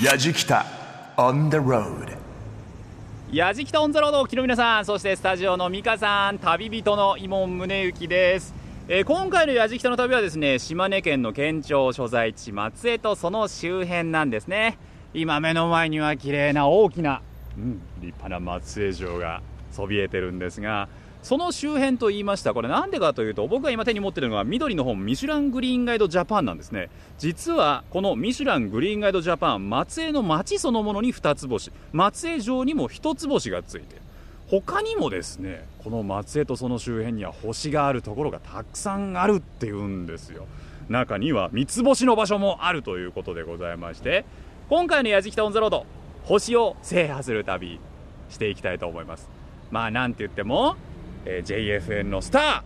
やじきた on the road. やじきたオンザロードお聞きの皆さんそしてスタジオの美香さん旅人の伊門宗行です、えー今回のやじきたの旅はですね島根県の県庁所在地松江とその周辺なんですね。今目の前には綺麗な大きな、うん、立派な松江城がそびえてるんですがその周辺と言いました。これなんでかというと僕が今手に持っているのは緑の本ミシュラングリーンガイドジャパンなんですね。実はこのミシュラングリーンガイドジャパン松江の町そのものに2つ星。松江城にも1つ星がついて。る他にもですねこの松江とその周辺には星があるところがたくさんあるっていうんですよ。中には三つ星の場所もあるということでございまして今回の「やじきたオン・ザ・ロード」星を制覇する旅していきたいと思います。まあなんて言っても、えー JFN のスタ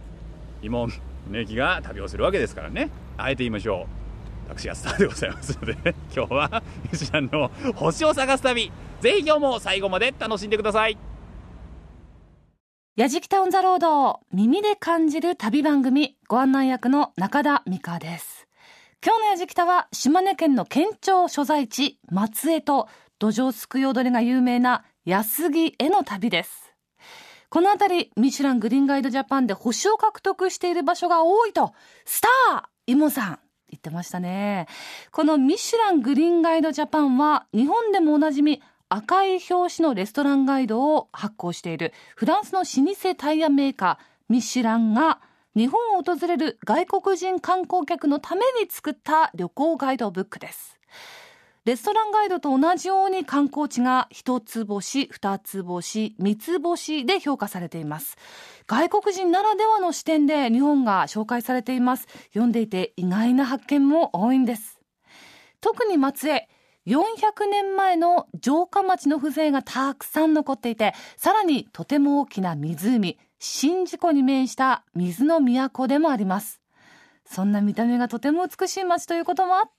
ー伊門宗行が旅をするわけですからね。あえて言いましょう。私がスターでございますのでね。今日はミシュランの星を探す旅。ぜひ今日も最後まで楽しんでください。やじきたオンザロード耳で感じる旅番組。ご案内役の中田美香です。今日のやじきたは島根県の県庁所在地松江と土壌すくい踊りが有名な安来への旅です。この辺りミシュラングリーンガイドジャパンで星を獲得している場所が多いとスターイモさん言ってましたねこのミシュラングリーンガイドジャパンは日本でもおなじみ赤い表紙のレストランガイドを発行しているフランスの老舗タイヤメーカーミシュランが日本を訪れる外国人観光客のために作った旅行ガイドブックです。レストランガイドと同じように観光地が一つ星、二つ星、三つ星で評価されています。外国人ならではの視点で日本が紹介されています。読んでいて意外な発見も多いんです。特に松江、400年前の城下町の風情がたくさん残っていて、さらにとても大きな湖、宍道湖に面した水の都でもあります。そんな見た目がとても美しい街ということもあって、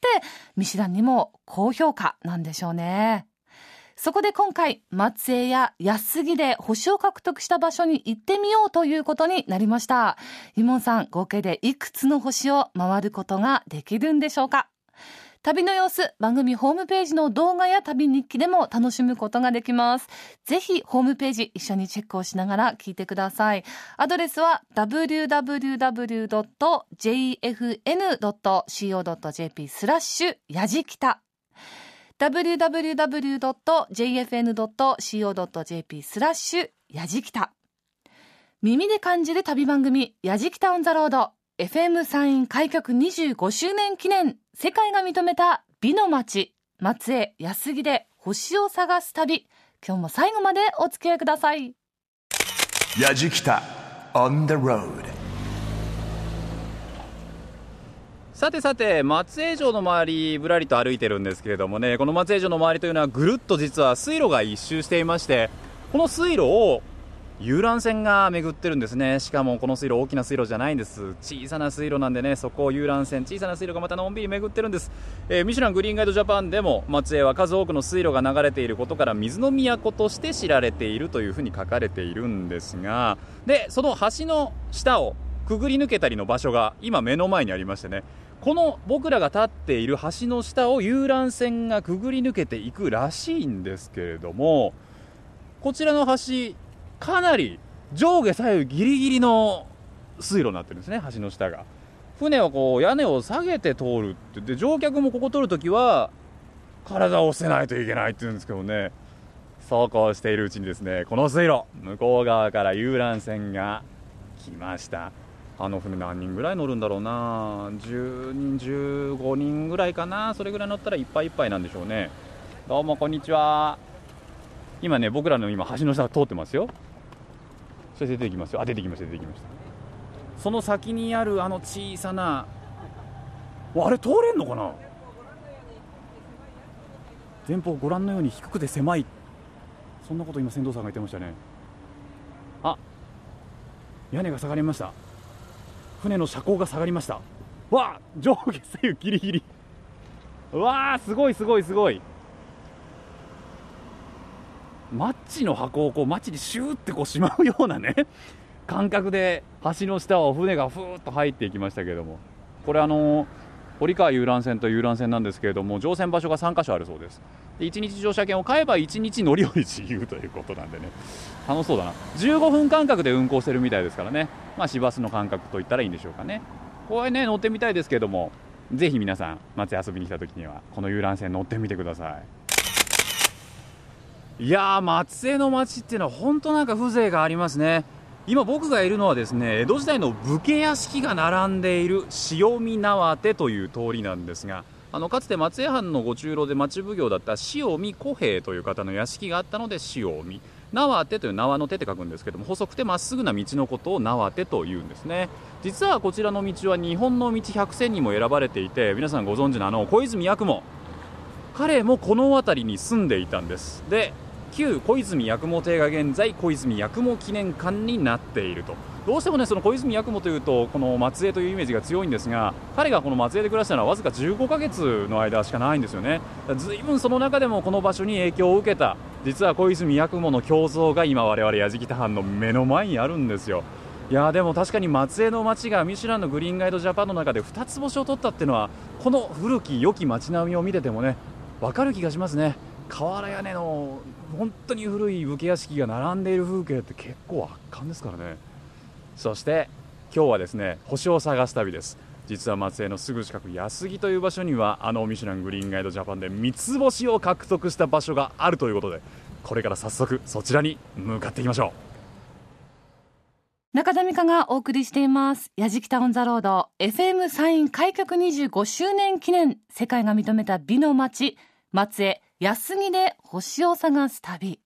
ミシュランにも高評価なんでしょうね。そこで今回、松江や安杉で星を獲得した場所に行ってみようということになりました。イモンさん、合計でいくつの星を回ることができるんでしょうか？旅の様子、番組ホームページの動画や旅日記でも楽しむことができます。ぜひ、ホームページ一緒にチェックをしながら聞いてください。アドレスは www.jfn.co.jp スラッシュやじきた www.jfn.co.jp スラッシュやじきた耳で感じる旅番組やじきたオンザロード FM 山陰開局25周年記念世界が認めた美の街松江安来で星を探す旅。今日も最後までお付き合いください。やじきた on the road. さてさて松江城の周りぶらりと歩いてるんですけれどもね。この松江城の周りというのはぐるっと実は水路が一周していましてこの水路を遊覧船が巡ってるんですね。しかもこの水路大きな水路じゃないんです。小さな水路なんでねそこを遊覧船小さな水路がまたのんびり巡ってるんです、えーミシュラングリーンガイドジャパンでも松江は数多くの水路が流れていることから水の都として知られているというふうに書かれているんですがでその橋の下をくぐり抜けたりの場所が今目の前にありましてね。この僕らが立っている橋の下を遊覧船がくぐり抜けていくらしいんですけれどもこちらの橋かなり上下左右ギリギリの水路になってるんですね橋の下が。船はこう屋根を下げて通るって言って乗客もここ通るときは体を伏せないといけないって言うんですけどね。そうこうしているうちにですねこの水路向こう側から遊覧船が来ました。あの船何人ぐらい乗るんだろうな。10人15人ぐらいかな。それぐらい乗ったらいっぱいいっぱいなんでしょうね。どうもこんにちは。今ね僕らの今橋の下通ってますよ。それ出てきますよ。あ出てきました出てきました。その先にあるあの小さなわあれ通れんのかな？前方ご覧のように低くて狭い。そんなこと今船頭さんが言ってましたね。あ屋根が下がりました。船の車高が下がりました。わあ上下左右ギリギリ。うわあすごいすごいすごいマッチの箱をこうマッチにシューってこうしまうようなね 感覚で橋の下を船がふーっと入っていきましたけれども。これあの堀川遊覧船と遊覧船なんですけれども乗船場所が3カ所あるそうです。で1日乗車券を買えば1日乗り降り自由ということなんでね。楽しそうだな。15分間隔で運行してるみたいですからね。まあ市バスの感覚といったらいいんでしょうかね。これね乗ってみたいですけれどもぜひ皆さん松江遊びに来た時にはこの遊覧船乗ってみてください。いやー松江の街っていうのは本当なんか風情がありますね。今僕がいるのはですね江戸時代の武家屋敷が並んでいる塩見縄手という通りなんですがあのかつて松江藩のご中路で町奉行だった塩見小平という方の屋敷があったので塩見縄手という縄の手って書くんですけども細くてまっすぐな道のことを縄手というんですね。実はこちらの道は日本の道100選にも選ばれていて皆さんご存知のあの小泉八雲。彼もこの辺りに住んでいたんです。で旧小泉八雲邸が現在小泉八雲記念館になっていると。どうしてもねその小泉八雲というとこの松江というイメージが強いんですが彼がこの松江で暮らしたのはわずか15ヶ月の間しかないんですよね。ずいぶんその中でもこの場所に影響を受けた実は小泉八雲の胸像が今我々矢敷田藩の目の前にあるんですよ。いやーでも確かに松江の街がミシュランのグリーンガイドジャパンの中で2つ星を取ったっていうのはこの古き良き街並みを見ててもね分かる気がしますね。瓦屋根の本当に古い武家屋敷が並んでいる風景って結構圧巻ですからね。そして今日はですね星を探す旅です。実は松江のすぐ近く安来という場所にはあのミシュラングリーンガイドジャパンで三つ星を獲得した場所があるということでこれから早速そちらに向かっていきましょう。中田美香がお送りしています。やじきたオンザロード。FM サイン開局25周年記念。世界が認めた美の街松江。安来で星を探す旅。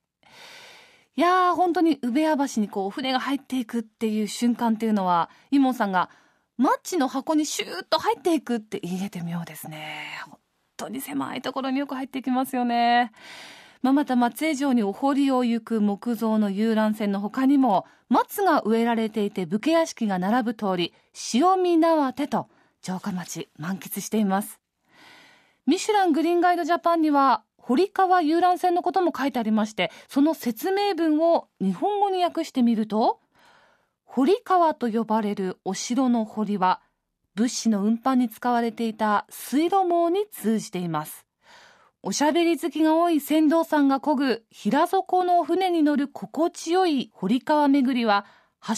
いやー、本当に宇部屋橋にこう船が入っていくっていう瞬間っていうのは、イモンさんがマッチの箱にシューッと入っていくって言えて妙ですね。本当に狭いところによく入っていきますよね。まあ、また松江城にお堀を行く木造の遊覧船の他にも、松が植えられていて武家屋敷が並ぶ通り、塩見縄手と城下町満喫しています。ミシュラングリーンガイドジャパンには堀川遊覧船のことも書いてありましてその説明文を日本語に訳してみると堀川と呼ばれるお城の堀は物資の運搬に使われていた水路網に通じています。おしゃべり好きが多い船頭さんが漕ぐ平底の船に乗る心地よい堀川巡りは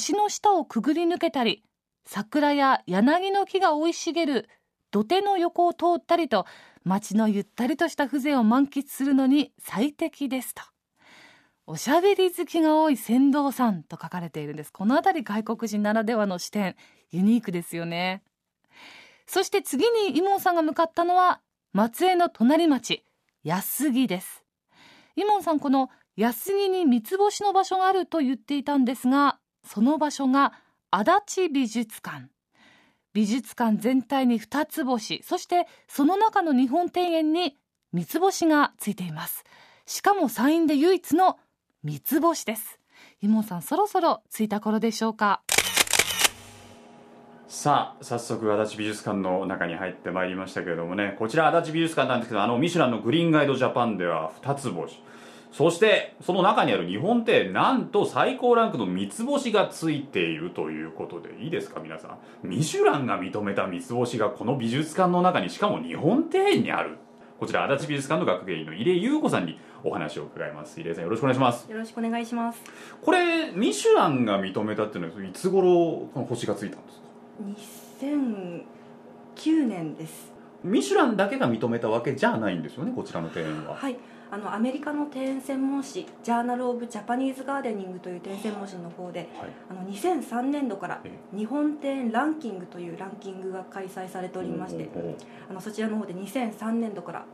橋の下をくぐり抜けたり桜や柳の木が生い茂る土手の横を通ったりと街のゆったりとした風情を満喫するのに最適ですと。おしゃべり好きが多い船頭さんと書かれているんです。このあたり外国人ならではの視点、ユニークですよね。そして次にイモンさんが向かったのは松江の隣町、安来です。イモンさんこの安来に三つ星の場所があると言っていたんですが、その場所が足立美術館。美術館全体に2つ星そしてその中の日本庭園に三つ星がついています。しかも山陰で唯一の三つ星です。イモさんそろそろ着いた頃でしょうか。さあ早速足立美術館の中に入ってまいりましたけれどもね。こちら足立美術館なんですけどあのミシュランのグリーンガイドジャパンでは2つ星。そしてその中にある日本庭園なんと最高ランクの三つ星がついているということでいいですか皆さん？ミシュランが認めた三つ星がこの美術館の中にしかも日本庭園にある。こちら足立美術館の学芸員の入江優子さんにお話を伺います。入江さんよろしくお願いします。よろしくお願いします。これミシュランが認めたっていうのはいつ頃この星がついたんですか？2009年です。ミシュランだけが認めたわけじゃないんですよねこちらの庭園は。はいあのアメリカの庭園専門誌「ジャーナル・オブ・ジャパニーズ・ガーデニング」という庭園専門誌の方ではい。あの2003年度からえ日本庭園ランキングというランキングが開催されておりましてあのそちらの方で2003年度から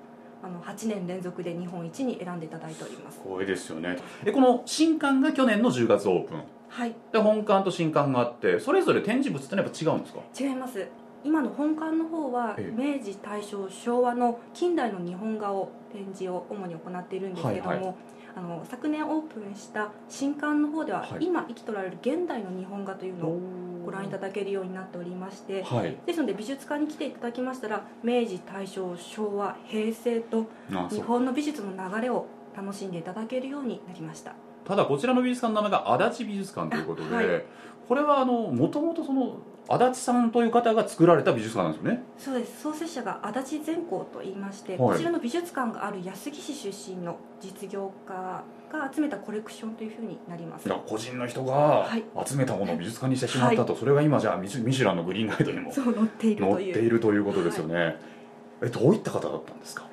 あの8年連続で日本一に選んでいただいております。光栄ですよね。でこの新館が去年の10月オープン。はい。で本館と新館があってそれぞれ展示物ってのはやっぱ違うんですか？違います今の本館の方はえ明治大正昭和の近代の日本画を展示を主に行っているんですけども、はいはあの昨年オープンした新館の方では、はい。今生きとられる現代の日本画というのをご覧いただけるようになっておりましてはい。ですので美術館に来ていただきましたら明治大正昭和平成と日本の美術の流れを楽しんでいただけるようになりました。ただこちらの美術館の名前が足立美術館ということで、あはい。これはあのもともとその足立さんという方が作られた美術館なんですよね。そうです。創設者が足立善光と言いまして、はい。こちらの美術館がある安来市出身の実業家が集めたコレクションというふうになります。だから個人の人がはい。集めたものを美術館にしてしまったと、それが今じゃあミシュランのグリーンガイドにも載っている載っという。ているということですよね、えどういった方だったんですか？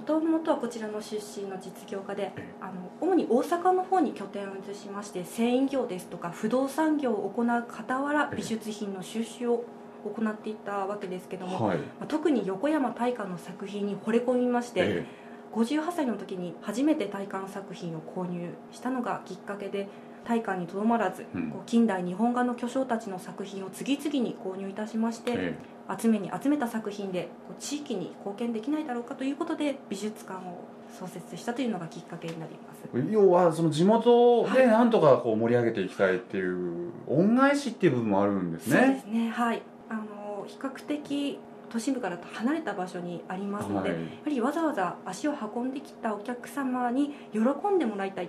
もともとはこちらの出身の実業家でええ。あの主に大阪の方に拠点を移しまして繊維業ですとか不動産業を行う傍らええ。美術品の収集を行っていたわけですけども、はい、まあ特に横山大観の作品に惚れ込みまして、え58歳の時に初めて大観作品を購入したのがきっかけで大観にとどまらず、うん。こう近代日本画の巨匠たちの作品を次々に購入いたしまして、え集めに集めた作品で地域に貢献できないだろうかということで美術館を創設したというのがきっかけになります。え要はその地元でなんとかこう盛り上げていきたいっていう恩返しっていう部分もあるんですね。そうですね。はい。あの比較的都心部から離れた場所にありますので、はい。やはりわざわざ足を運んできたお客様に喜んでもらいたい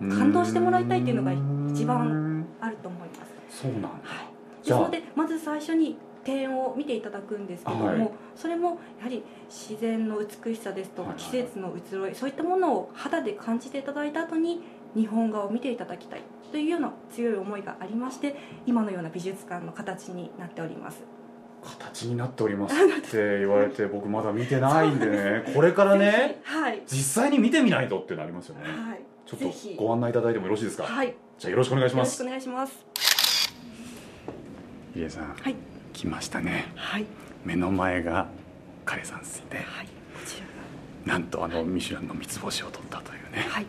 感動してもらいたいっていうのが一番あると思います。そうなんだ。はい、ですのでまず最初に庭園を見ていただくんですけれども、はい。それもやはり自然の美しさですとかはい季節の移ろいそういったものを肌で感じていただいた後に日本画を見ていただきたいというような強い思いがありまして今のような美術館の形になっております。形になっておりますって言われて僕まだ見てないんでね。これからねはい。実際に見てみないとってなりますよね。はいちょっとご案内いただいてもよろしいですか？はい。よじゃあよろしくお願いします。ろしくお願いします。入江さんはい。来ましたね。はい。目の前が枯山水ではい。こちらなんとあのミシュランの三つ星を取ったというね。がはい。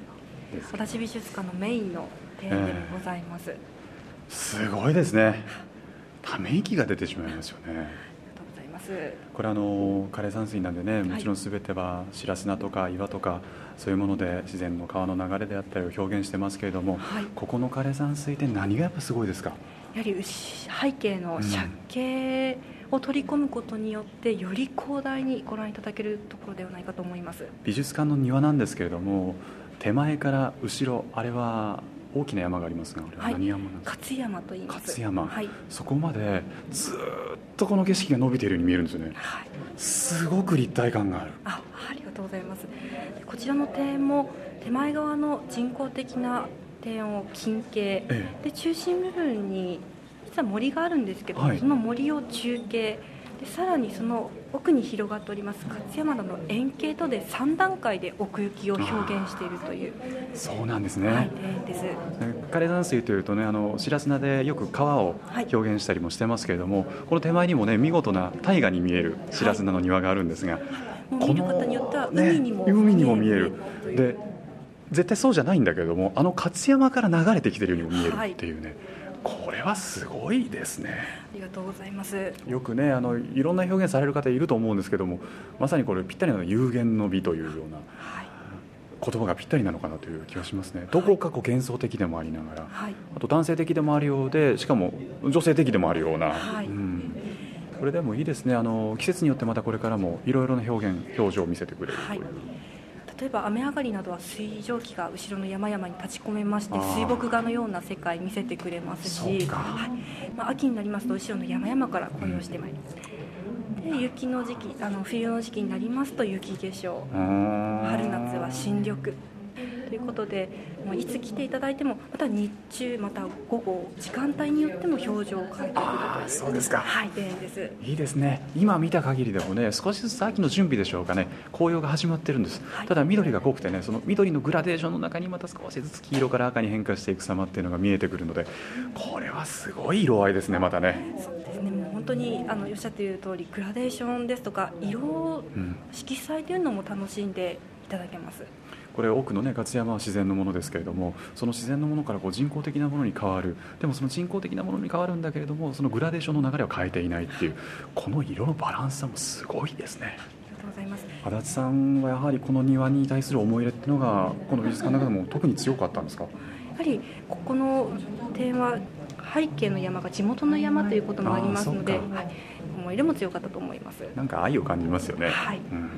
足立美術館のメインの庭園でございます、ありすごいですね。ため息が出てしまいますよねこれあの枯山水なんでねもちろん全ては白砂とか岩とかそういうもので自然の川の流れであったりを表現してますけれどもはい。ここの枯山水って何がやっぱすごいですか？やはり牛背景の借景を取り込むことによってより広大にご覧いただけるところではないかと思います。美術館の庭なんですけれども手前から後ろあれは大きな山がありますがあれは何山なんですか、勝山と言います。勝山。はい、そこまでずーっとこの景色が伸びているように見えるんですよね。はい、すごく立体感がある。あありがとうございます。でこちらの庭園も手前側の人工的な庭園を近景えで中心部分に実は森があるんですけど、はいその森を中継でさらにその奥に広がっております勝山田の円形とで3段階で奥行きを表現しているという、えそうなんですね、はい、です。枯山水というとねあの白砂でよく川をはい。表現したりもしてますけれども、この手前にもね見事な大河に見える白砂の庭があるんですが、もう見る方によってはね海にも海にも見える。で絶対そうじゃないんだけれどもあの勝山から流れてきてるようにも見えるはい。っていうね、これはすごいですね。ありがとうございます。よくねあのいろんな表現される方いると思うんですけどもまさにこれぴったりなのが有限の美というようなはい、言葉がぴったりなのかなという気がしますね。どこかこう幻想的でもありながら、はい、あと男性的でもあるようでしかも女性的でもあるような、はい。うん、これでもいいですね。あの季節によってまたこれからもいろいろな表現表情を見せてくれるはい例えば雨上がりなどは水蒸気が後ろの山々に立ち込めまして水墨画のような世界見せてくれますし、はいまあ、秋になりますと後ろの山々から紅葉してまいります。で雪の時期あの冬の時期になりますと雪化粧。春夏は新緑ということでもういつ来ていただいてもまた日中また午後時間帯によっても表情を変えてくるというそうですか。はい庭園です。いいですね。今見た限りでもね少しずつ秋の準備でしょうかね。紅葉が始まってるんです、はい。ただ緑が濃くてねその緑のグラデーションの中にまた少しずつ黄色から赤に変化していく様っていうのが見えてくるのでこれはすごい色合いですねまたね、そうですね。もう本当にあのおっしゃっている通りグラデーションですとか色うん、色彩というのも楽しんでいただけますこれ多くのね勝山は自然のものですけれどもその自然のものからこう人工的なものに変わる。でもその人工的なものに変わるんだけれどもそのグラデーションの流れを変えていないっていうこの色のバランスさもすごいですね。ありがとうございます。足立さんはやはりこの庭に対する思い入れっていうのがこの美術館の中でも特に強かったんですか？やはりここの庭園は背景の山が地元の山ということもありますので、はい、思い入れも強かったと思います。なんか愛を感じますよね、はい。うん、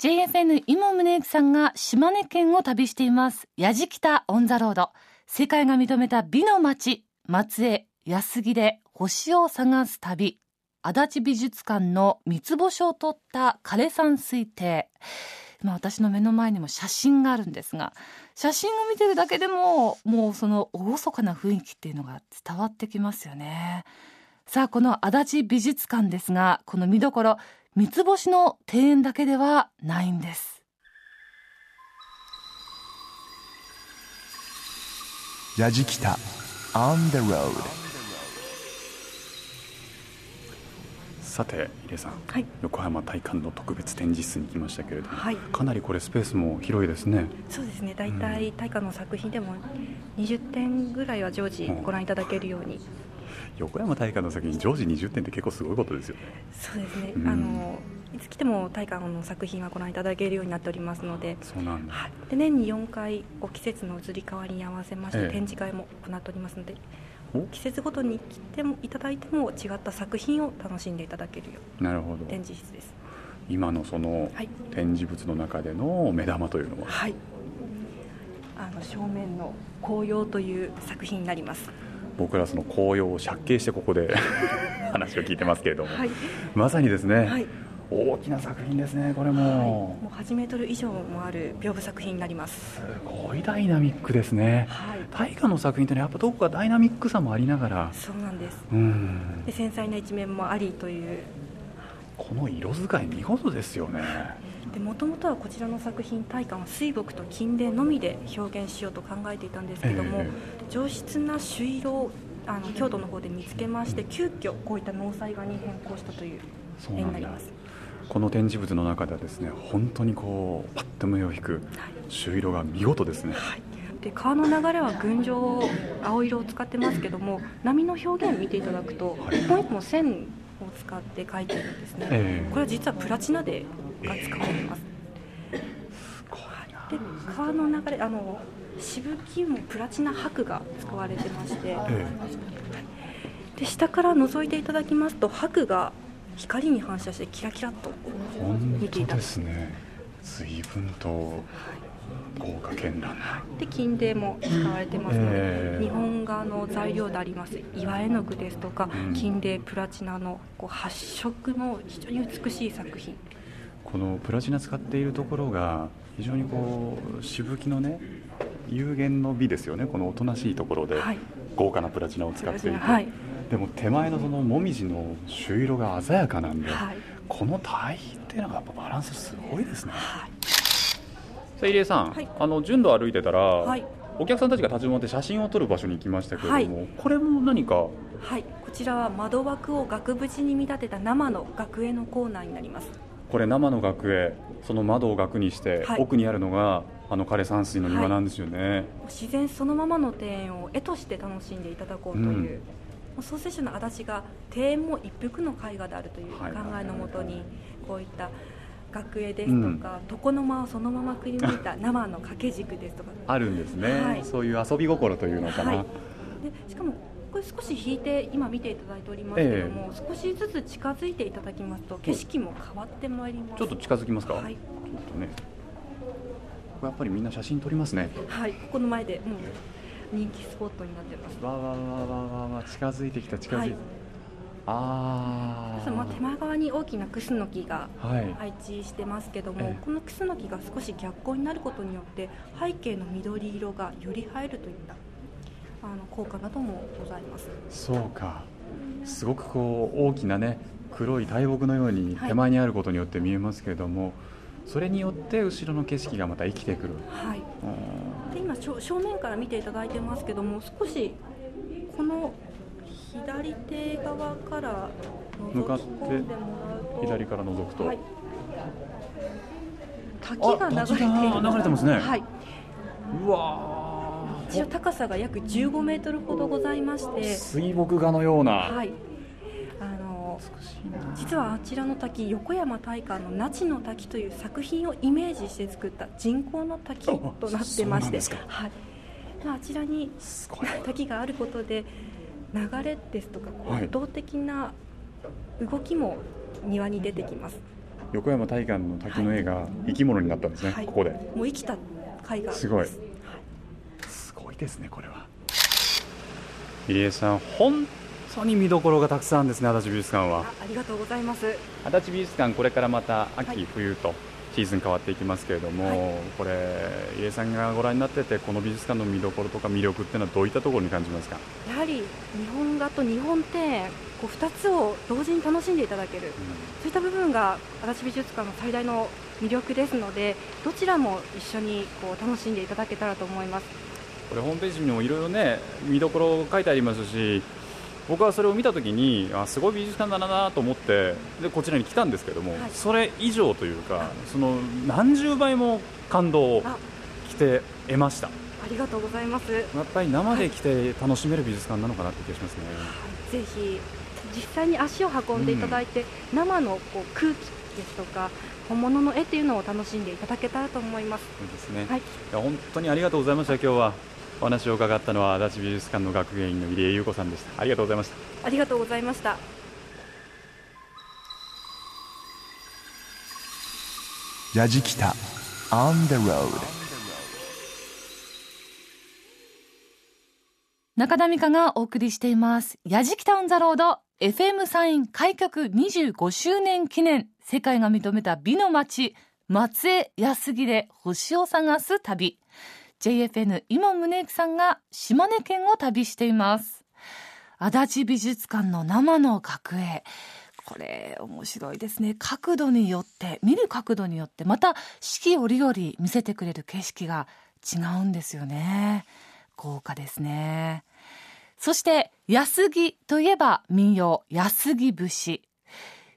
JFN 今宗行さんが島根県を旅しています。矢敷北オンザロード。世界が認めた美の街、松江安木で星を探す旅足立美術館の三つ星を取った枯山水亭まあ、私の目の前にも写真があるんですが写真を見てるだけでももうその厳かな雰囲気っていうのが伝わってきますよねさあこの足立美術館ですがこの見どころ三つ星の庭園だけではないんです。On the road さて入江さん、はい。横浜体感の特別展示室に来ましたけれども、はい。かなりこれスペースも広いですね。そうですね。大体大化の作品でも20点ぐらいは常時ご覧いただけるように、横山大観の作品常時20点って結構すごいことですよね。そうですね、うん。あのいつ来ても大化の作品はご覧いただけるようになっておりますので。そうなんだ、はい、で年に4回季節の移り変わりに合わせましええ。て展示会も行っておりますので、お？季節ごとに来てもいただいても違った作品を楽しんでいただけるようなるほど。な展示室です。今のそのはい。展示物の中での目玉というのは、はい。あの正面の紅葉という作品になります僕らその紅葉を借景してここで 話を聞いてますけれども、はい、まさにですね、はい。大きな作品ですねこれはい、も、もう8メートル以上もある屏風作品になります。すごいダイナミックですね。はい。大河の作品ってねやっぱどこかダイナミックさもありながら。そうなんです。うん。で繊細な一面もありという。この色使い見事ですよねもともとはこちらの作品大観は水墨と金泥のみで表現しようと考えていたんですけども、え上質な朱色をあの京都の方で見つけまして急遽こういった納采画に変更したという絵になります。この展示物の中ではですね本当にこうパッと目を引くはい。朱色が見事ですね。はい、で川の流れは群青青色を使ってますけども波の表現を見ていただくとはい。一本一本線を使って描いているんですね、ええ。これは実はプラチナでが使われてます、で川の流れあのしぶきもプラチナ箔が使われてまして。えで下から覗いていただきますと箔が光に反射してキラキラっと見ていただく。ですね。随分と豪華絢爛な。で金泥も使われてますので、ええ。日本画の材料であります岩絵の具ですとか、うん。金泥プラチナのこう発色の非常に美しい作品このプラチナ使っているところが非常にこうしぶきのね有限の美ですよね。このおとなしいところではい。豪華なプラチナを使っていて、はい。でも手前のそのもみじの朱色が鮮やかなんで、はい。この対比っていうのがやっぱバランスすごいですね。はい。さあ入江さん、はい。あの順路歩いてたら、はい。お客さんたちが立ち止まって写真を撮る場所に行きましたけれども、はい。これも何か？はい、こちらは窓枠を額縁に見立てた生の額絵のコーナーになりますこれ生の額絵その窓を額にして、はい。奥にあるのがあの枯山水の庭なんですよね、自然そのままの庭園を絵として楽しんでいただこうという、うん。創生者の足立が庭園も一幅の絵画であるという考はいえのもとにこういった額絵ですとか、床の間をそのままくり抜いた生の掛け軸ですとかあるん。ですね、はいそういう遊び心というのかな、はい、でしかもこれ少し引いて今見ていただいておりますけども、少しずつ近づいていただきますと景色も変わってまいります。ちょっと近づきますか、はい、ちょっとね。やっぱりみんな写真撮りますね。はい、ここの前でもう人気スポットになってます。わわわわわわ近づいてきた近づいて、はい。あまずまあ手前側に大きなクスノキがあはい。配置してますけども、ええ。このクスノキが少し逆光になることによって背景の緑色がより映えるといったあの効果などもございます。そうか。すごくこう大きなね黒い大木のようにはい。手前にあることによって見えますけれども、それによって後ろの景色がまた生きてくる。はい。うんで今正正面から見ていただいてますけども少しこの左手側から向かって左から覗くと、はい、滝が流れていあ滝が流れてますね。はい、うわ一応高さが約15メートルほどございまして水墨画のような、はい。あの実はあちらの滝横山大観の那智の滝という作品をイメージして作った人工の滝となってましてはい、まああちらに滝があることで流れですとかこうはい。動的な動きも庭に出てきます、横山大観の滝の絵が生き物になったんですね、はい。ここで。もう生きた絵画すごいですねこれは。入江さん本当に見どころがたくさんですね足立美術館は。あありがとうございます。足立美術館これからまた秋、はい。冬とシーズン変わっていきますけれども、はこれ入江さんがご覧になっててこの美術館の見どころとか魅力っていうのはどういったところに感じますか、やはり日本画と日本庭園こう2つを同時に楽しんでいただけるそういった部分が足立美術館の最大の魅力ですのでどちらも一緒にこう楽しんでいただけたらと思いますこれホームページにもいろいろね見どころ書いてありますし僕はそれを見たときにあすごい美術館だなと思ってでこちらに来たんですけども、はい。それ以上というかその何十倍も感動をて得ました。ありがとうございます、やっぱり生で来て楽しめる美術館なのかなって気がしますね、ぜひ実際に足を運んでいただいて、生のこう空気ですとか本物の絵っていうのを楽しんでいただけたらと思います。そうですね、はい。いや本当にありがとうございました今日はお話を伺ったのは足立美術館の学芸員の入江優子さんでした。ありがとうございました。ありがとうございました。やじきた On the road. 中田美香がお送りしています。やじきたオンザロード FM サイン開局25周年記念。世界が認めた美の街松江安木で星を探す旅 JFN 今宗行さんが島根県を旅しています。足立美術館の生の角絵。これ面白いですね。角度によって見る角度によってまた四季折々見せてくれる景色が違うんですよね。豪華ですね。そして安木といえば民謡安木節。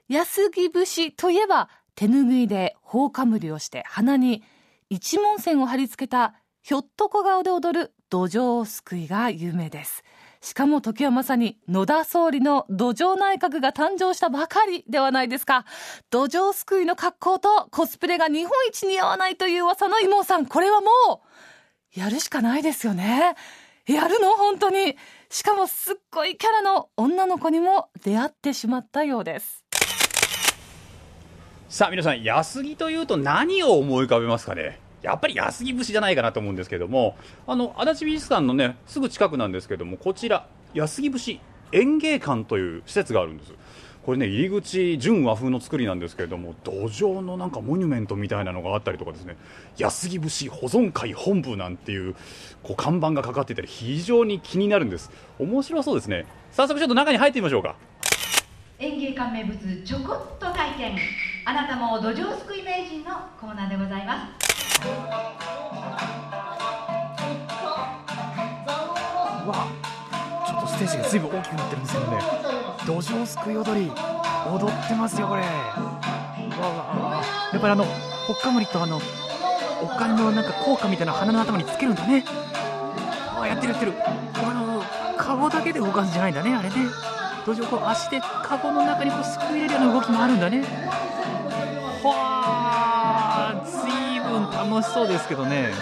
安木節といえば手ぬぐいで頬かむりをして鼻に一文線を貼り付けたひょっとこ顔で踊る土壌すくいが有名ですしかも時はまさに野田総理の土壌内閣が誕生したばかりではないですか。土壌すくいの格好とコスプレが日本一似合わないという噂の妹さん、これはもう、やるしかないですよね。やるの？本当に。しかもすっごいキャラの女の子にも出会ってしまったようです。さあ皆さん安木というと何を思い浮かべますかね？やっぱり安木節じゃないかなと思うんですけどもあの足立美術館のねすぐ近くなんですけどもこちら安木節園芸館という施設があるんです。これね入り口純和風の作りなんですけれども土壌のなんかモニュメントみたいなのがあったりとかですね安木節保存会本部なんていうこう看板がかかっていたり非常に気になるんです。面白そうですね。早速ちょっと中に入ってみましょうか。園芸館名物ちょこっと体験。あなたも土壌すくい名人のコーナーでございます。わちょっとステージが随分大きくなってるんですけどね。土壌すくい踊り踊ってますよこれ。わわやっぱりあのほっかむりとあのお金のなんか効果みたいな鼻の頭につけるんだね。あやってるやってる。あのカゴだけで動かすんじゃないんだねあれね。土壌をこう足でカゴの中にこうすくい入れるような動きもあるんだね。はあ楽しそうですけどね。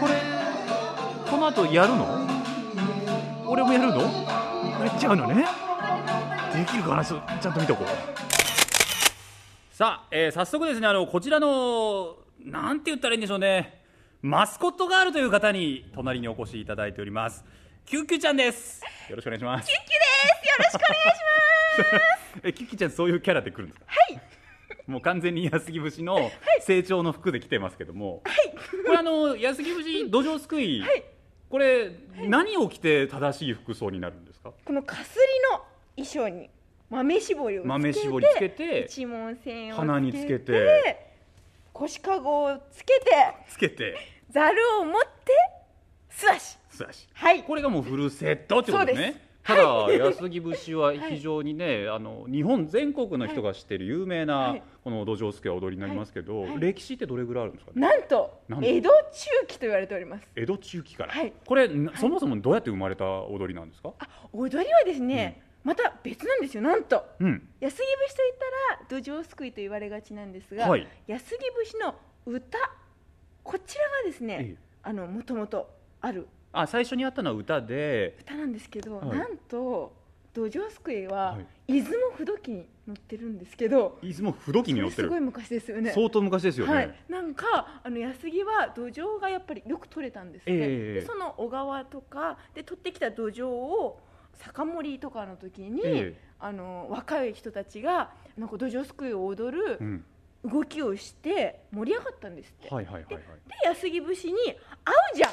これこの後やるの？俺もやるの？やっちゃうのね？できるかな？ちょちゃんと見とこう。さあ、えー早速ですねあのこちらのなんて言ったらいいんでしょうね。マスコットガールという方に隣にお越しいただいております。キュッキュちゃんです。よろしくお願いします。キュッキュです。よろしくお願いします。えキュッキュちゃんそういうキャラで来るんですか？はいもう完全に安木節の成長の服で来てますけども、これあの安木節土壌すくい、これ何を着て正しい服装になるんですか？このかすりの衣装に豆絞りをつけて豆絞りつけて一文線を鼻につけて腰かごをつけてつけて。ざるを持って素足。素足。はい。これがもうフルセットってことですねただ、安木節は非常にね、あの日本全国の人が知っている有名な、はい。この土壌すくい踊りになりますけど、はい。歴史ってどれぐらいあるんですかね？なんと江戸中期と言われております。江戸中期から、はい。これ、なそもそもどうやって生まれた踊りなんですか、あ踊りはですね、また別なんですよ。なんとうん、安木節といったら土壌すくいと言われがちなんですが、はい。安木節の歌こちらがですね、ええ。あのもともとあるあ最初にあったのは歌で。歌なんですけど、はい。なんと土壌すくいは、はい。出雲不動機に乗ってるんですけどいつも不動機に乗ってすごい昔ですよね。相当昔ですよね、はい、なんかあの安来は土壌がやっぱりよく取れたんですって、ええでその小川とかで取ってきた土壌を酒盛りとかの時に、ええ。あの若い人たちがなんか土壌すくいを踊るうん。動きをして盛り上がったんですって、はいはいはいはい。で安来節に合うじゃん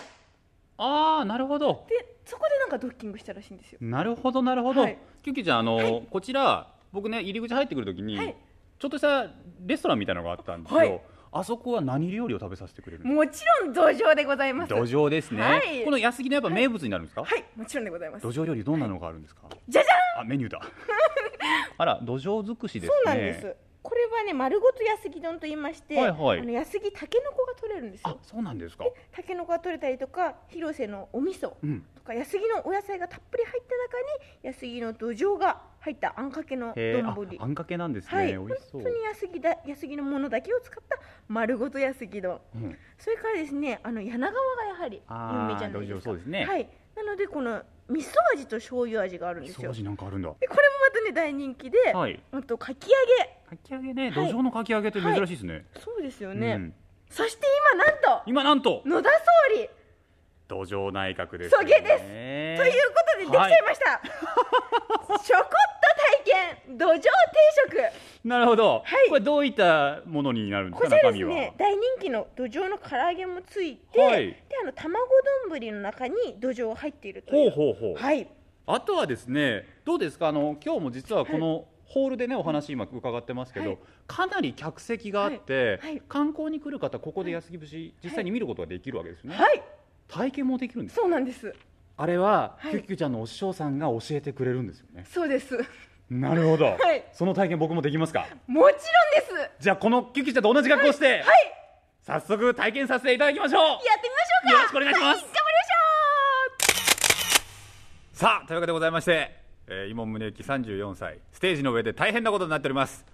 ああなるほど。でそこでなんかドッキングしたらしいんですよ。なるほどなるほど、はい。キュッキュちゃんあの、はい。こちら僕ね入り口入ってくるときに、はい。ちょっとしたレストランみたいなのがあったんですよ、はい。あそこは何料理を食べさせてくれるもちろん土壌でございます。か土壌ですね、はい。この安木のやっぱ名物になるんですか、はい。もちろんでございます。土壌料理どんなのがあるんですか、じゃじゃん。あメニューだ。あら土壌尽くしですね。そうなんですこれはね丸ごと安来丼と言いまして、はいはい。あの安来たけのこが取れるんですあよそうなんですか。たけのこが取れたりとか広瀬のお味噌うん。とか安来のお野菜がたっぷり入った中に安来の土壌が入ったあんかけの丼。ああんかけなんですね、はい、本当に安来だ安来のものだけを使った丸ごと安来丼。うん。それからですねあの柳川がやはり有名じゃないですか。そうですね。はい。なのでこの味噌味と醤油味があるんですよ。掃除なんかあるんだ。でこれもまたね大人気で、はい。あとかき揚げ。かき揚げね、はい。土壌のかき揚げって珍しいですね、そうですよね、うん。そして今なんと今なんと野田総理土壌内閣ですそげです。ねということでできちゃいました、ちょこっと体験。土壌定食。なるほど、はい。これどういったものになるんですこちらでか中身は、すね大人気の土壌の唐揚げもついて、はい。であの卵丼の中に土壌が入っているとほいう。うほうほう、はい。あとはですねどうですか？あの今日も実はこのホールでねお話今伺ってますけど、はい。かなり客席があって、はい。はい。観光に来る方ここで安来節実際に見ることができるわけですよね、はい体験もできるんですそうなんです。あれは、はい。キュッキュちゃんのお師匠さんが教えてくれるんですよね。そうです。なるほど、はい。その体験僕もできますか？もちろんです。じゃあこのキュッキュちゃんと同じ格好して、はい。早速体験させていただきましょう。やってみましょうか。よろしくお願いします。はい。頑張りましょう。さあというわけでございまして、えー、今宗行34歳ステージの上で大変なことになっております。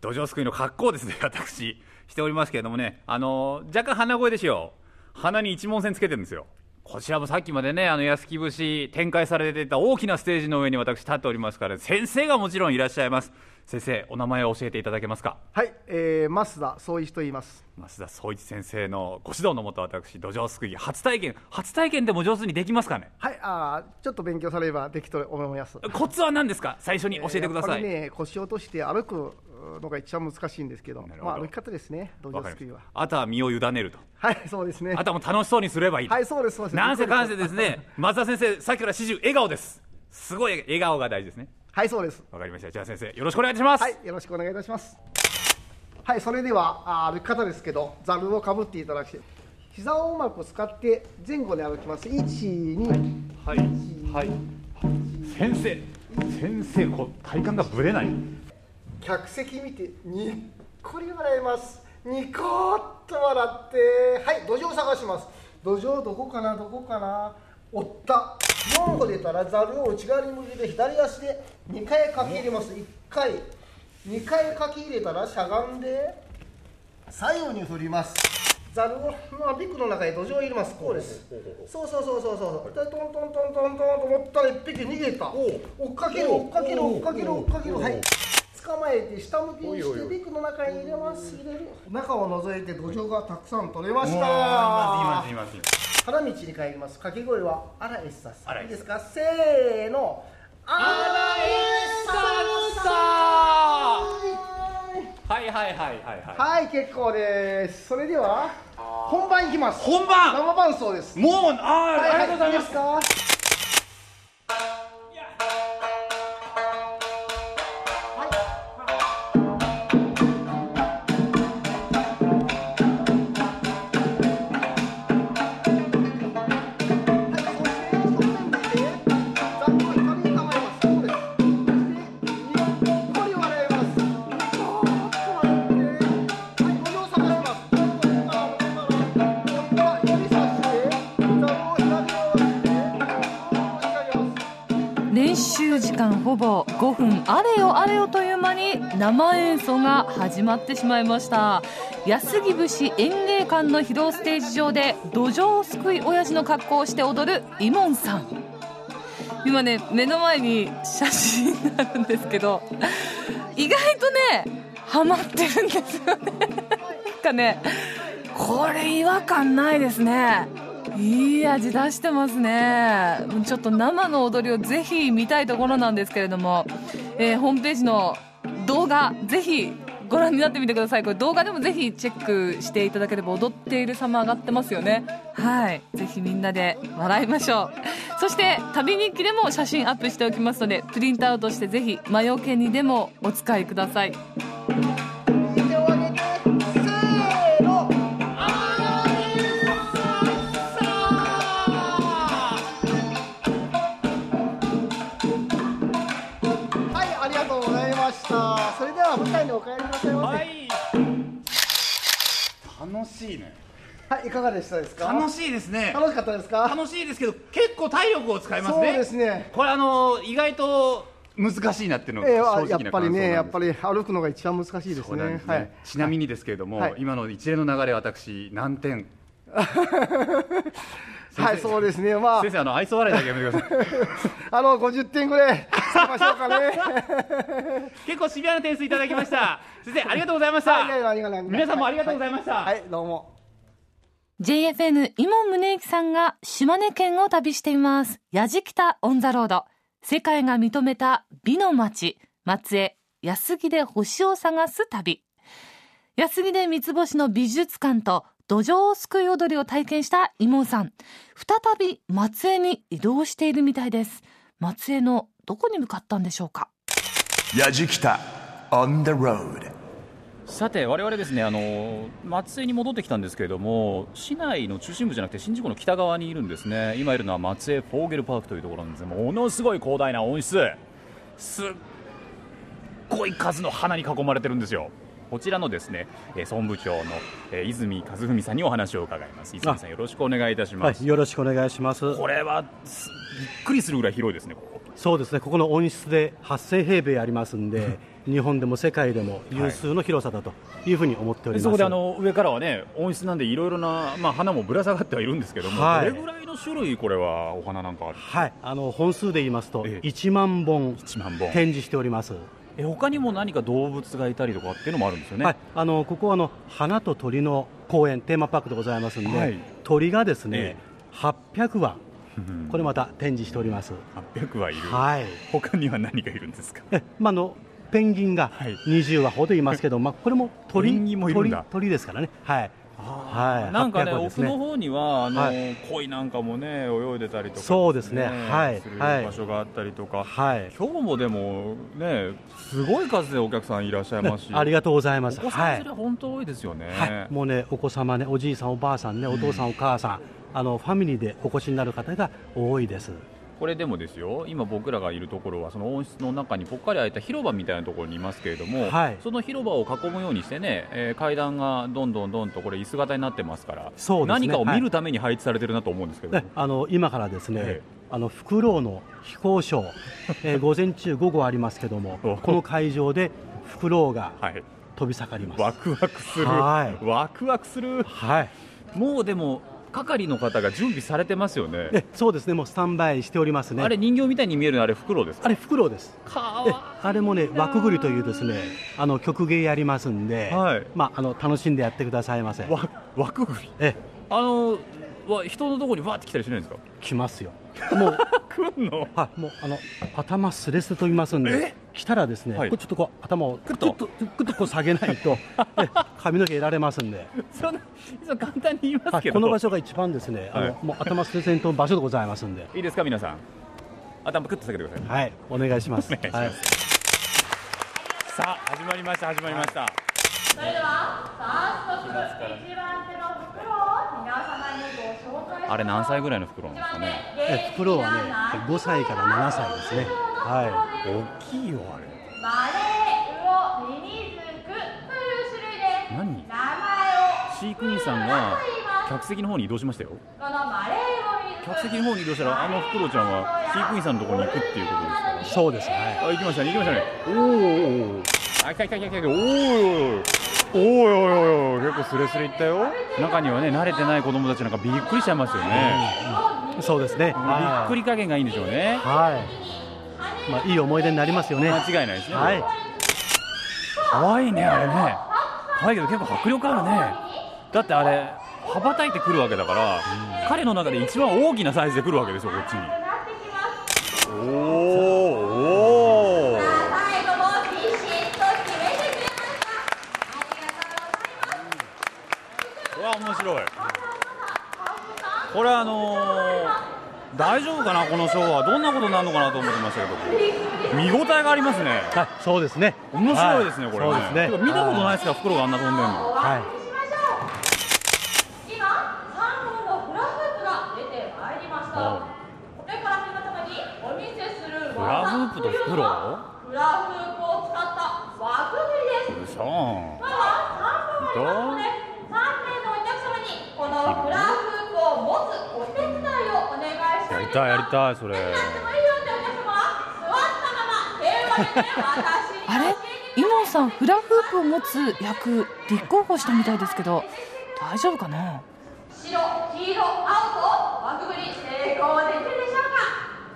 土壌すくいの格好をですね私。しておりますけれどもね。あのー若干鼻声ですよ鼻に一文線つけてるんですよ。こちらもさっきまでねあの安木節展開されてた大きなステージの上に私立っておりますから先生がもちろんいらっしゃいます。先生お名前を教えていただけますか？はい、えー、増田総一と言います。増田総一先生のご指導のもと私土壌すくい初体験。初体験でも上手にできますかね？はい、あーちょっと勉強されればできと思います。コツは何ですか？最初に教えてください、やっぱりね、腰を落として歩くのが一番難しいんですけど、まあ歩き方ですね、土壌すくいは。た。あとは身を委ねると。はい、そうですね。あとはもう楽しそうにすればいい、はい、そうです、そうです。なんせかんせですね松田先生さっきから始終笑顔です。すごい笑顔が大事ですねはい、そうです。わかりました。じゃあ先生よろしくお願いします、はい、よろしくお願いいたします。はい、それではあー歩き方ですけど、ざるをかぶっていただき、膝をうまく使って前後に歩きます。一、二、はい。はい。先生先生こう体幹がぶれない。客席見てにっこり笑います。ニコッと笑ってはい土壌探します。土壌どこかなどこかな。おった4個出たらざるを内側に向けて左足で2回かき入れます。1回。2回かき入れたらしゃがんで左右に振ります。ざるをのビッグの中に土壌を入れます。こうです。そうそうそうそうそうでトントントントントンと思ったら1匹逃げた。追っかける追っかける追っかける追っかける。はい。捕まえて下向きにしてビッグの中に入れます。入れる。中を覗いて土壌がたくさん取れました花道に帰ります。掛け声はアラエッサスいいですか？せーの。アラエッサスはい。はいはいはいはいはい。結構です。それでは本番いきます。本番。生伴奏です。もうあー、はいありがとうございます。いほぼ5分あれよあれよという間に生演奏が始まってしまいました。安来節演芸館の披露ステージ上で土壌をすくい親父の格好をして踊るイモンさん。今ね目の前に写真があるんですけど意外とねハマってるんですよね。なんかねこれ違和感ないですね。いい味出してますね。ちょっと生の踊りをぜひ見たいところなんですけれども、えーホームページの動画ぜひご覧になってみてください。これ動画でもぜひチェックしていただければ踊っている様上がってますよね。はい。ぜひみんなで笑いましょう。そして旅日記でも写真アップしておきますのでプリントアウトしてぜひ魔除けにでもお使いください。はい、いかがでしたですか？楽しいですね。楽しかったですか？楽しいですけど結構体力を使いますね。そうですね。これあの意外と難しいなっていうのがええ正直なやっぱりねやっぱりり歩くのが一番難しいですそうなんですね、ねはい。ちなみにですけれども、はい。今の一連の流れ私何点？はいそうですね。まあ。先生あの愛想笑いだけやめてください。あの50点ぐらいつけましょうかね。結構シビアな点数いただきました。先生ありがとうございました、皆さんもありがとうございました、はいどうも JFN 伊門宗行さんが島根県を旅しています。矢敷北オンザロード。世界が認めた美の街、松江、安木で星を探す旅。安木で三つ星の美術館と土壌すくい踊りを体験した伊門さん。再び松江に移動しているみたいです。松江のどこに向かったんでしょうか？やじきた on the road さて我々ですねあの松江に戻ってきたんですけれども市内の中心部じゃなくて新宿の北側にいるんですね。今いるのは松江フォーゲルパークというところなんですがものすごい広大な温室。すっごい数の花に囲まれてるんですよ。こちらのですね、えー総務部長の、えー泉和文さんにお話を伺います。泉さんよろしくお願いいたします、はい、よろしくお願いします。これはすびっくりするぐらい広いですねここ。そうですね、ここの温室で8000平米ありますんで、日本でも世界でも有数の広さだというふうに思っております。そこであの上からはね温室なんでいろいろな、まあ、花もぶら下がってはいるんですけども、はい。どれぐらいの種類これはお花なんかあるはい、あの本数で言いますとええ。1万本1万本。展示しております。え他にも何か動物がいたりとかっていうのもあるんですよね、はい、あのここはあの花と鳥の公園テーマパークでございますんで、はい。鳥がですね、え800羽これまた展示しております。800はいる、はい。他には何がいるんですか？えまああのペンギンがはい。20羽ほどいますけど、まあこれも鳥も鳥鳥ですからね。はい。はい。なんかね。800羽です奥の方にはあの、はい。鯉なんかもね泳いでたりとか、そうですね。はい。するはい場所があったりとか、はい。今日もでもねすごい数でお客さんいらっしゃいますし。ありがとうございます。お子さんはい。連れ本当多いですよね、はい、もうね、お子様ね、おじいさん、おばあさんね、お父さん、お母さん、あのファミリーでお越しになる方が多いです。これでもですよ今僕らがいるところはその温室の中にぽっかり開いた広場みたいなところにいますけれども、はい。その広場を囲むようにしてね、えー階段がどんどんどんとこれ椅子型になってますからそうですね。何かを見るために配置されてるなと思うんですけど、ね、あの今からですね、ええ。あのフクロウの飛行ショー、えー 午前中、午後ありますけどもお、この会場でフクロウがはい、飛び盛ります。ワクワクする、はい。ワクワクする。はい、もうでも係の方が準備されてますよね。えそうですね、もうスタンバイしておりますね。あれ人形みたいに見えるの？あれフクロウですか？あれフクロウです。あれもね、枠ぐりというですね、あの曲芸やりますんで、はい。まああの楽しんでやってくださいませ。わワクグリえ。あのわ人のところにわーって来たりしないんですか？来ますよ。もう来んの？はい、もうあの頭すれすれと言いますんで、来たらですね、はい。こうちょっとこう頭をくっとちょっと。くっとこう下げないと え髪の毛得られますんで、そんなそ簡単に言いますけど、はいこの場所が一番ですね、あはい。のもう頭すれすれの場所でございますんで、いいですか皆さん？頭クッと下げてくださいはい、お願いします。お願いします。はい。さあ始まりました始まりました、それでは早速一番手の袋を皆様にご紹介あれ何歳ぐらいの袋なんですかね？えフクロウはね、5歳から7歳ですね。は大きいよあれ。マレーウオミミズクという種類です。何？名前を。飼育員さんが客席の方に移動しましたよ。客席の方に移動したらあのフクロウちゃんは飼育員さんのところに行くっていうことですか？そうです。はい。あ行きましたね行きましたね。おーおーおーあ来た来た来た来たおーいおいおいおいおいおい。結構スレスレいったよ。中にはね慣れてない子供たちなんかびっくりしちゃいますよね、そうですね。びっくり加減がいいんでしょうね。はい。まあ、いい思い出になりますよね。間違いないですね。はい。可愛いねあれね。可愛いけど結構迫力あるね。だってあれ羽ばたいてくるわけだから、彼の中で一番大きなサイズで来るわけですよこっちに。おーおーうわ面白いこれあのー大丈夫かなこのショーは？どんなことになるのかなと思ってましたけど見応えがありますね。はい、そうですね。面白いですね、これね。そうですね。見たことないですか？袋があんな飛んでんの。はい。今3本のフラフープが出てまいりましたこれから皆様にお見せするフラフープと袋フラフープを使った輪くぐりですうそ今日は3本ありますので3名のお客様にこのフラフープを持つお手伝いをお願いしたいやりたいそれ。あれ？イモンさんフラフープを持つ役立候補したみたいですけど大丈夫かな？白、黄色、青と輪くぐり成功できるでしょうか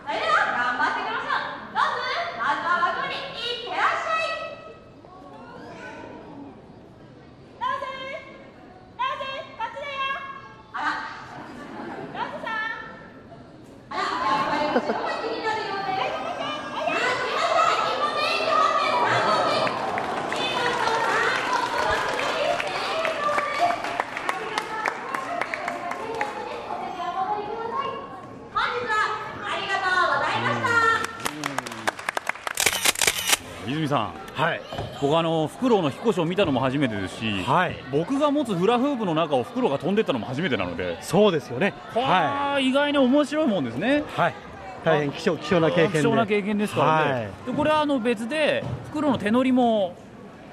それでは頑張ってくださいまずまずは輪くぐりいってらっしゃいなぜなぜこっちだよあらなぜさんあらやっぱり後ろが気になるようであらすいません今ね2本目3本目見事3本の輪くぐり成功です本日はありがとうございました。泉さんはい。僕あのフクロウの引っ越しを見たのも初めてですし、はい。僕が持つフラフープの中をフクロウが飛んでったのも初めてなのでそうですよね。はは意外に面白いもんですねい。はい。大変貴重貴重な経験で。貴重な経験ですからね、はいでこれはあの別でフクロウの手乗りも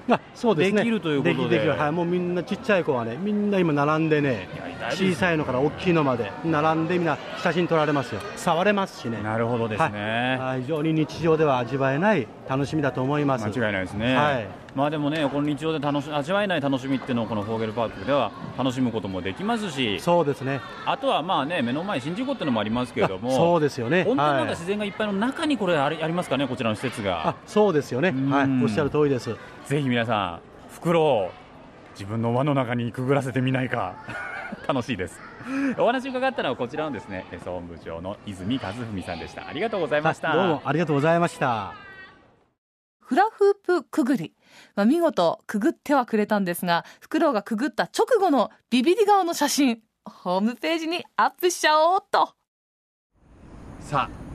あそうですね。できるということではい、もうみんなちっちゃい子はね、みんな今並んでね小さいのから大きいのまで並んでみんな写真撮られますよ。触れますしね。なるほどですね、はい、非常に日常では味わえない楽しみだと思います。間違いないですね、はいまあでもね、この日常で楽し味わえない楽しみっていうのをこのフォーゲルパークでは楽しむこともできますし、そうですね。あとはまあね目の前、宍道湖っていうのもありますけれども、そうですよね。本当になんかはい自然がいっぱいの中にこれありありますかね、こちらの施設あが。そうですよね。はい、おっしゃる通りです。ぜひ皆さん、フクロウ、自分の輪の中にくぐらせてみないか、楽しいです。お話伺ったのはこちらのですね、総務部長の泉和文さんでした。ありがとうございました。どうもありがとうございました。フラフープくぐり。まあ、見事くぐってはくれたんですが、フクロウがくぐった直後のビビリ顔の写真、ホームページにアップしちゃおうと。さあ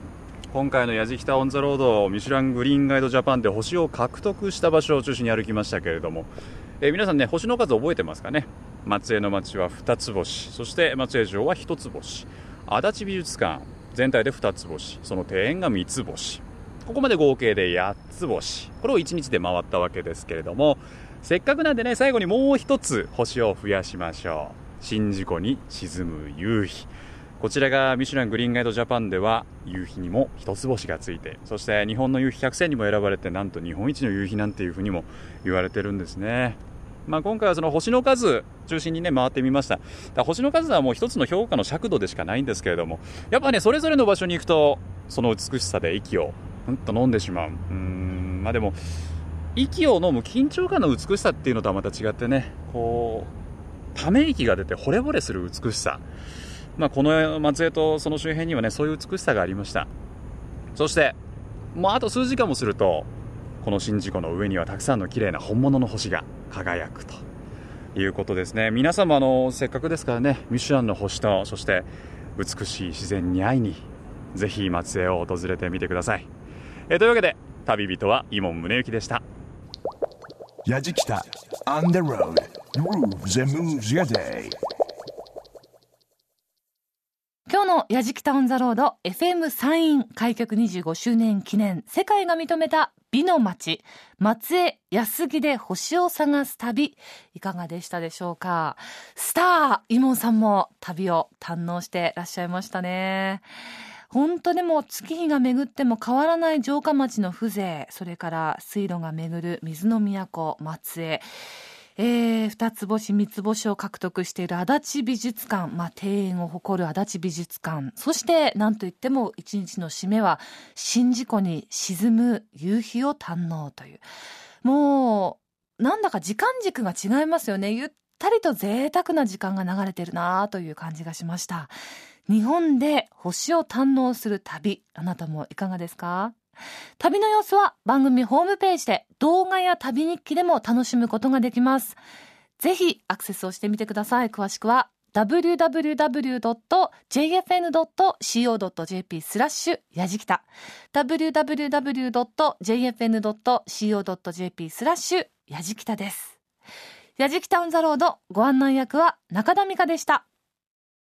今回の「やじきたオン・ザ・ロード」ミシュラン・グリーンガイド・ジャパンで星を獲得した場所を中心に歩きましたけれども、えー皆さんね星の数覚えてますかね？松江の町は2つ星そして松江城は1つ星。足立美術館全体で2つ星。その庭園が3つ星。ここまで合計で8つ星。これを1日で回ったわけですけれどもせっかくなんでね最後にもう1つ星を増やしましょう。宍道湖に沈む夕日。こちらがミシュラングリーンガイドジャパンでは夕日にも一つ星がついてそして日本の夕日100選にも選ばれてなんと日本一の夕日なんていうふうにも言われてるんですね、まあ、今回はその星の数中心にね回ってみました。だ星の数はもう一つの評価の尺度でしかないんですけれどもやっぱねそれぞれの場所に行くとその美しさで息をうんと飲んでしまう。うん。まあでも息を飲む緊張感の美しさっていうのとはまた違ってねこうため息が出て惚れ惚れする美しさ。まあ、この松江とその周辺にはねそういう美しさがありました。そしてもうあと数時間もするとこの宍道湖の上にはたくさんの綺麗な本物の星が輝くと。いうことですね。皆様あのせっかくですからねミシュランの星とそして美しい自然に会いにぜひ松江を訪れてみてください。えというわけで旅人は伊門宗行でした。やじきた。On the road. Grooves and moves your day. 今日のやじきたオンザロード FM 山陰開局25周年記念世界が認めた美の街。松江安木で星を探す旅いかがでしたでしょうか？スターイモンさんも旅を堪能してらっしゃいましたね本当でも月日が巡っても変わらない城下町の風情それから水路が巡る水の都松江。えー、二つ星三つ星を獲得している足立美術館、まあ、庭園を誇る足立美術館。そして何といっても一日の締めは宍道湖に沈む夕日を堪能という。もうなんだか時間軸が違いますよね。ゆったりと贅沢な時間が流れてるなという感じがしました。日本で星を堪能する旅あなたもいかがですか？旅の様子は番組ホームページで動画や旅日記でも楽しむことができます。ぜひアクセスをしてみてください。詳しくは www.jfn.co.jp スラッシュやじきた。www.jfn.co.jp スラッシュやじきたです。やじきたオンザロードご案内役は中田美香でした。